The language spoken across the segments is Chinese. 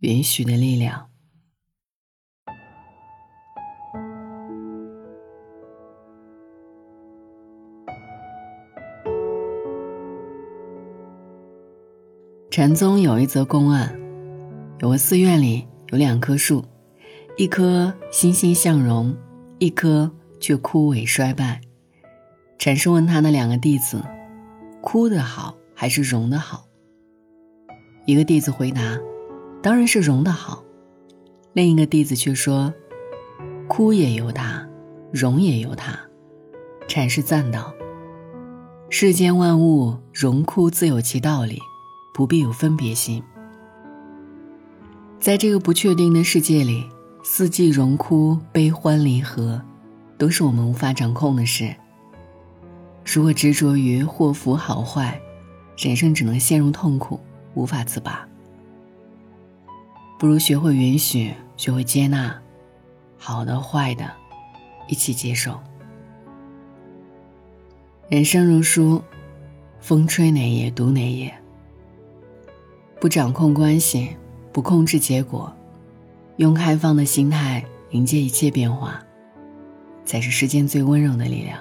允许的力量。禅宗有一则公案，有个寺院里有两棵树，一棵欣欣向荣，一棵却枯萎衰败。禅师问他那两个弟子：“枯的好还是荣的好？”一个弟子回答：“当然是荣的好。”另一个弟子却说：“枯也由他，荣也由他。”禅师赞道：“世间万物荣枯自有其道理。”不必有分别心。在这个不确定的世界里，四季荣枯、悲欢离合，都是我们无法掌控的事。如果执着于祸福好坏，人生只能陷入痛苦，无法自拔。不如学会允许，学会接纳，好的坏的，一起接受。人生如书，风吹哪页读哪页。不掌控关系，不控制结果，用开放的心态迎接一切变化，才是世间最温柔的力量。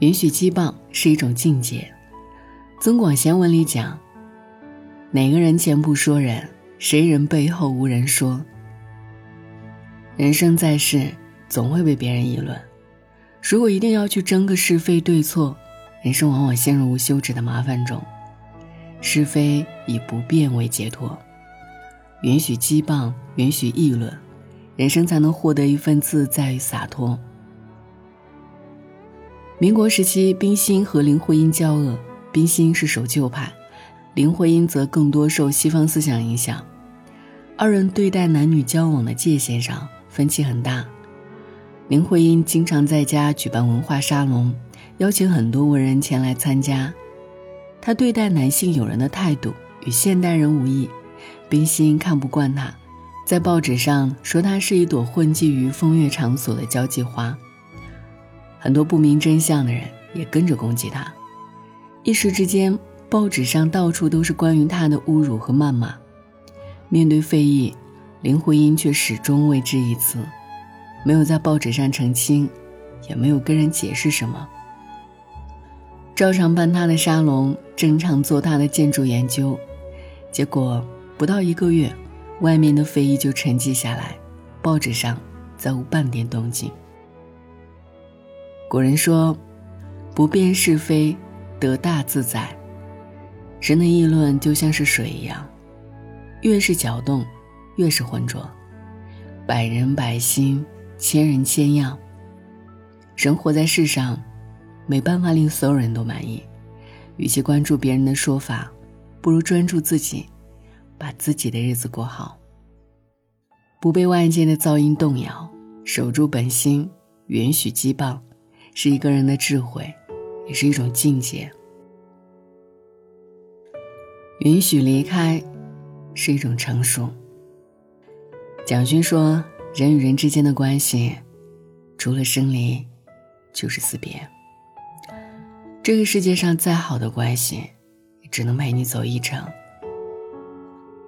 允许羁绊是一种境界。《增广贤文》里讲：“哪个人前不说人，谁人背后无人说。”人生在世，总会被别人议论。如果一定要去争个是非对错，人生往往陷入无休止的麻烦中。是非以不变为解脱，允许羁绊，允许议论，人生才能获得一份自在与洒脱。民国时期，冰心和林徽因交恶，冰心是守旧派，林徽因则更多受西方思想影响，二人对待男女交往的界限上分歧很大。林徽因经常在家举办文化沙龙，邀请很多文人前来参加。他对待男性友人的态度与现代人无异，冰心看不惯他，在报纸上说他是一朵混迹于风月场所的交际花。很多不明真相的人也跟着攻击他，一时之间，报纸上到处都是关于他的侮辱和谩骂。面对非议，林徽因却始终未置一词，没有在报纸上澄清，也没有跟人解释什么。照常办他的沙龙，正常做他的建筑研究，结果不到一个月，外面的非议就沉寂下来，报纸上再无半点动静。古人说：“不辨是非，得大自在。”人的议论就像是水一样，越是搅动，越是浑浊。百人百心，千人千样。人活在世上。没办法令所有人都满意，与其关注别人的说法，不如专注自己，把自己的日子过好。不被外界的噪音动摇，守住本心，允许羁绊，是一个人的智慧，也是一种境界。允许离开，是一种成熟。蒋勋说：“人与人之间的关系，除了生离，就是死别。”这个世界上再好的关系，也只能陪你走一程。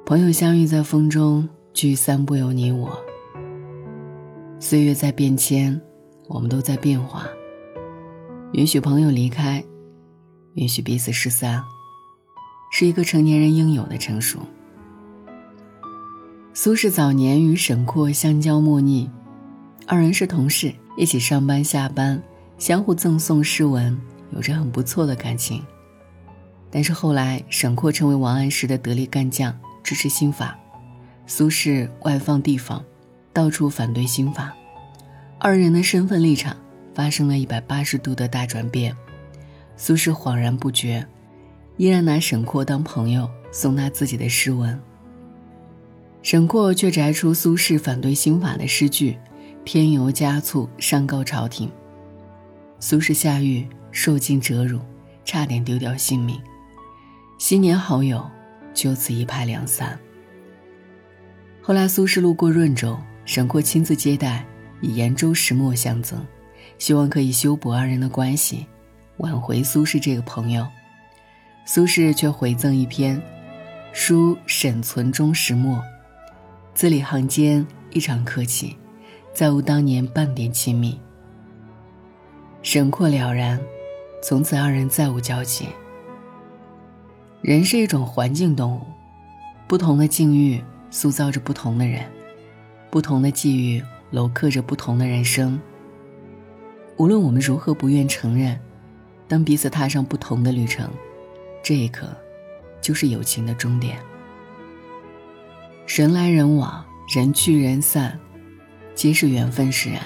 朋友相遇在风中，聚散不由你我。岁月在变迁，我们都在变化。允许朋友离开，允许彼此失散，是一个成年人应有的成熟。苏轼早年与沈括相交莫逆，二人是同事，一起上班下班，相互赠送诗文。有着很不错的感情，但是后来沈括成为王安石的得力干将，支持新法；苏轼外放地方，到处反对新法，二人的身份立场发生了一百八十度的大转变。苏轼恍然不觉，依然拿沈括当朋友，送他自己的诗文。沈括却摘出苏轼反对新法的诗句，添油加醋，上告朝廷。苏轼下狱。受尽折辱，差点丢掉性命。昔年好友，就此一拍两散。后来苏轼路过润州，沈括亲自接待，以延州石墨相赠，希望可以修补二人的关系，挽回苏轼这个朋友。苏轼却回赠一篇：“书沈存中石墨，字里行间异常客气，再无当年半点亲密。沈括了然，从此二人再无交集。人是一种环境动物，不同的境遇塑造着不同的人，不同的际遇镂刻着不同的人生。无论我们如何不愿承认，当彼此踏上不同的旅程，这一刻，就是友情的终点。人来人往，人聚人散，皆是缘分使然。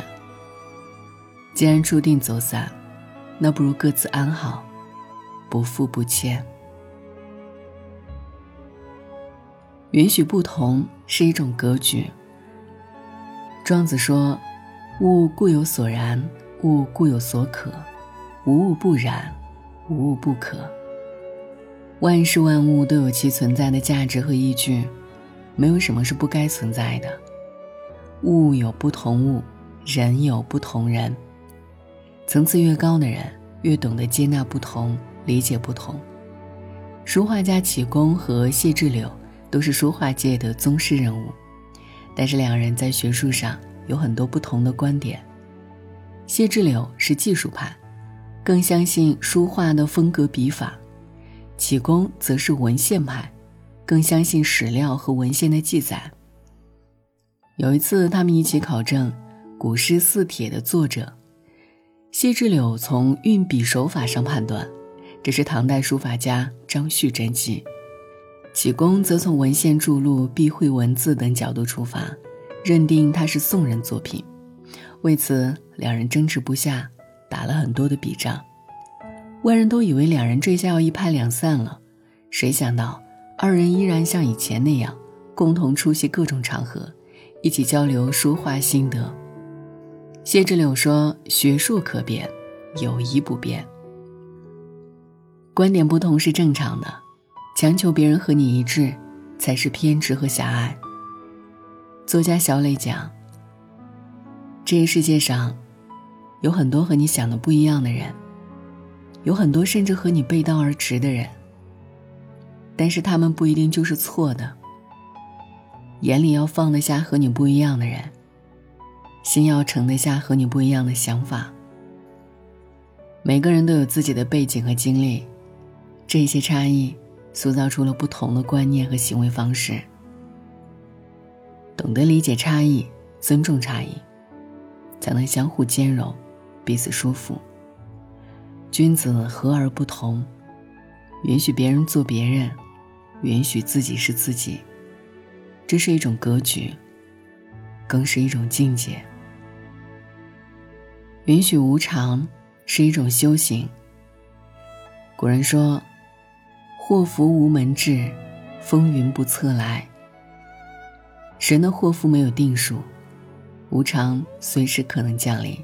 既然注定走散，那不如各自安好，不负不欠。允许不同是一种格局。庄子说：“物固有所然，物固有所可，无物不然，无物不可。”万事万物都有其存在的价值和依据，没有什么是不该存在的。物有不同物，人有不同人。层次越高的人，越懂得接纳不同，理解不同。书画家启功和谢志柳都是书画界的宗师人物，但是两人在学术上有很多不同的观点。谢志柳是技术派，更相信书画的风格笔法；启功则是文献派，更相信史料和文献的记载。有一次，他们一起考证《古诗四帖》的作者。谢志柳从运笔手法上判断，这是唐代书法家张旭真迹；启功则从文献注录、避讳文字等角度出发，认定它是宋人作品。为此，两人争执不下，打了很多的笔仗。外人都以为两人这下要一拍两散了，谁想到二人依然像以前那样，共同出席各种场合，一起交流书画心得。谢志柳说：“学术可变，友谊不变。观点不同是正常的，强求别人和你一致，才是偏执和狭隘。”作家小磊讲：“这个世界上，有很多和你想的不一样的人，有很多甚至和你背道而驰的人，但是他们不一定就是错的。眼里要放得下和你不一样的人。”心要盛得下和你不一样的想法。每个人都有自己的背景和经历，这些差异塑造出了不同的观念和行为方式。懂得理解差异，尊重差异，才能相互兼容，彼此舒服。君子和而不同，允许别人做别人，允许自己是自己，这是一种格局，更是一种境界。允许无常是一种修行。古人说：“祸福无门至，风云不测来。”神的祸福没有定数，无常随时可能降临。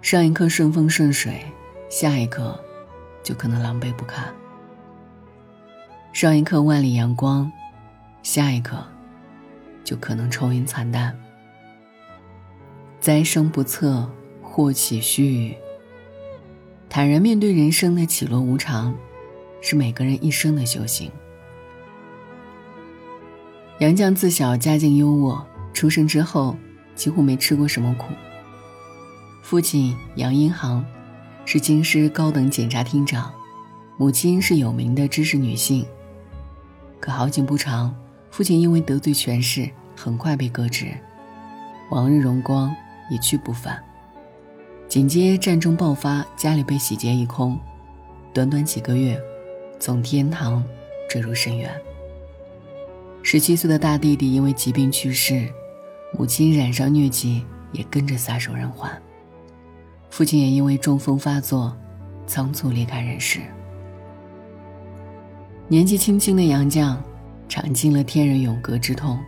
上一刻顺风顺水，下一刻就可能狼狈不堪。上一刻万里阳光，下一刻就可能愁云惨淡。灾生不测。祸起须臾，坦然面对人生的起落无常，是每个人一生的修行。杨绛自小家境优渥，出生之后几乎没吃过什么苦。父亲杨荫行是京师高等检察厅长，母亲是有名的知识女性。可好景不长，父亲因为得罪权势，很快被革职，往日荣光一去不返。紧接战争爆发，家里被洗劫一空，短短几个月，从天堂坠入深渊。十七岁的大弟弟因为疾病去世，母亲染上疟疾，也跟着撒手人寰。父亲也因为中风发作，仓促离开人世。年纪轻轻的杨绛，尝尽了天人永隔之痛。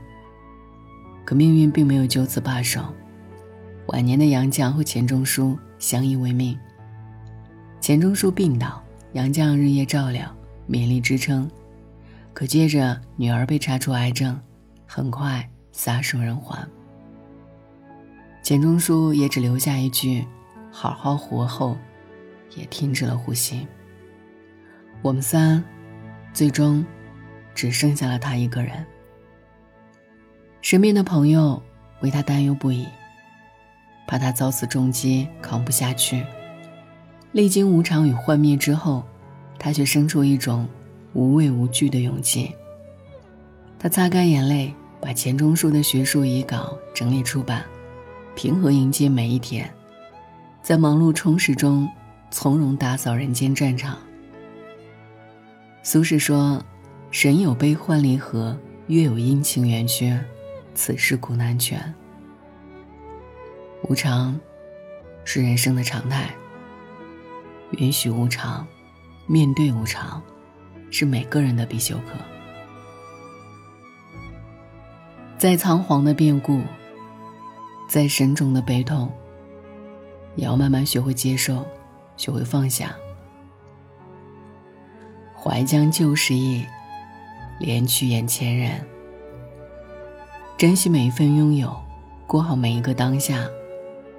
可命运并没有就此罢手。晚年的杨绛和钱钟书相依为命。钱钟书病倒，杨绛日夜照料，勉力支撑。可接着女儿被查出癌症，很快撒手人寰。钱钟书也只留下一句：“好好活”后，也停止了呼吸。我们仨，最终，只剩下了他一个人。身边的朋友为他担忧不已，怕他遭此重击扛不下去。历经无常与幻灭之后，他却生出一种无畏无惧的勇气。他擦干眼泪，把钱钟书的学术遗稿整理出版，平和迎接每一天，在忙碌充实中，从容打扫人间战场。苏轼说：“人有悲欢离合，月有阴晴圆缺，此事古难全。”无常，是人生的常态。允许无常，面对无常，是每个人的必修课。再仓皇的变故，再深重的悲痛，也要慢慢学会接受，学会放下。怀将旧时意，怜取眼前人。珍惜每一份拥有，过好每一个当下，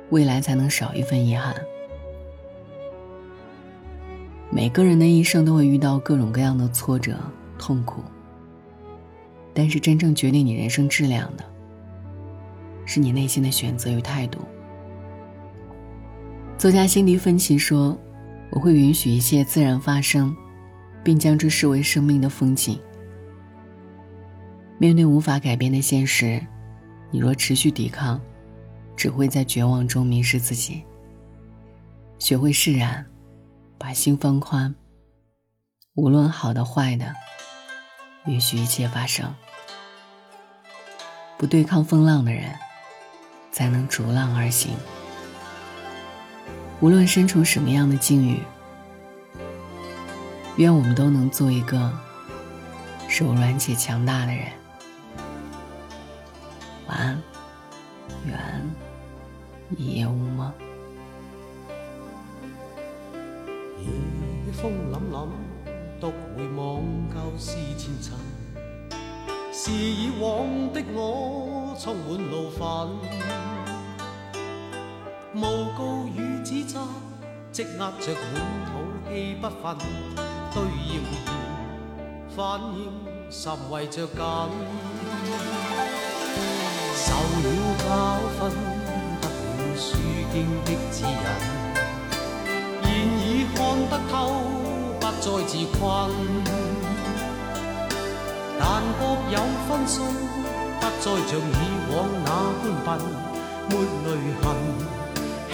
未来才能少一份遗憾。每个人的一生都会遇到各种各样的挫折、痛苦。但是，真正决定你人生质量的，是你内心的选择与态度。作家辛迪芬奇说：“我会允许一切自然发生，并将之视为生命的风景。面对无法改变的现实，你若持续抵抗，只会在绝望中迷失自己。学会释然，把心放宽，无论好的坏的，允许一切发生。”不对抗风浪的人，才能逐浪而行。无论身处什么样的境遇，愿我们都能做一个柔软且强大的人。晚安，愿一夜无梦。夜风凛凛，独回望旧事前尘。是以往的我充满怒愤，诬告与积压着满肚气不愤，对谣言反应甚为着紧。受了教训，得了书经的指引，现已看得透，不再自困。但各有分数，不再像以往那般笨，抹泪痕，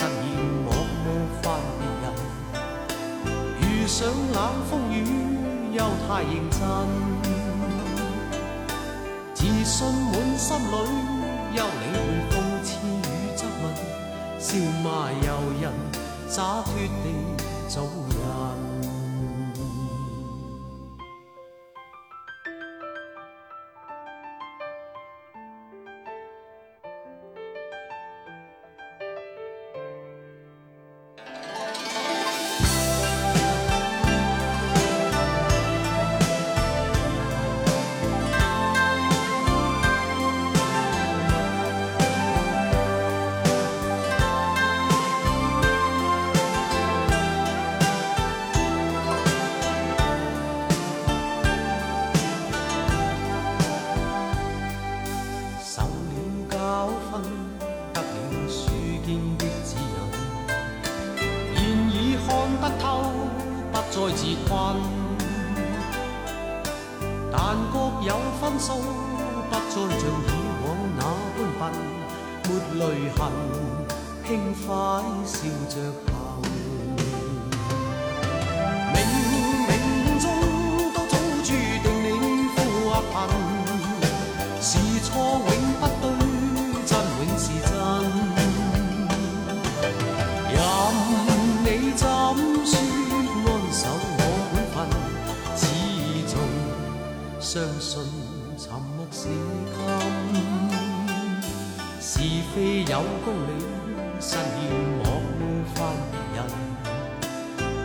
实现莫冒犯别人。遇上冷风雨，又太认真，自信满心里，休理会讽刺与质问，笑骂由人，洒脱地走但各有分数，不再像以往那般笨，没泪痕，轻快笑着有公理，失言莫犯别人。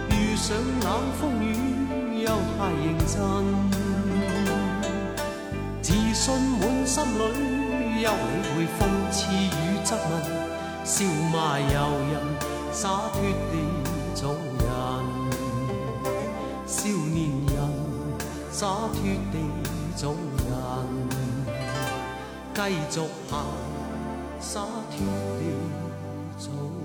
遇上冷风雨，又太认真。自信满心里，休理会讽刺与质问，笑骂由人，洒脱地做人。少年人，洒脱地做人，继续行。洒脱地走。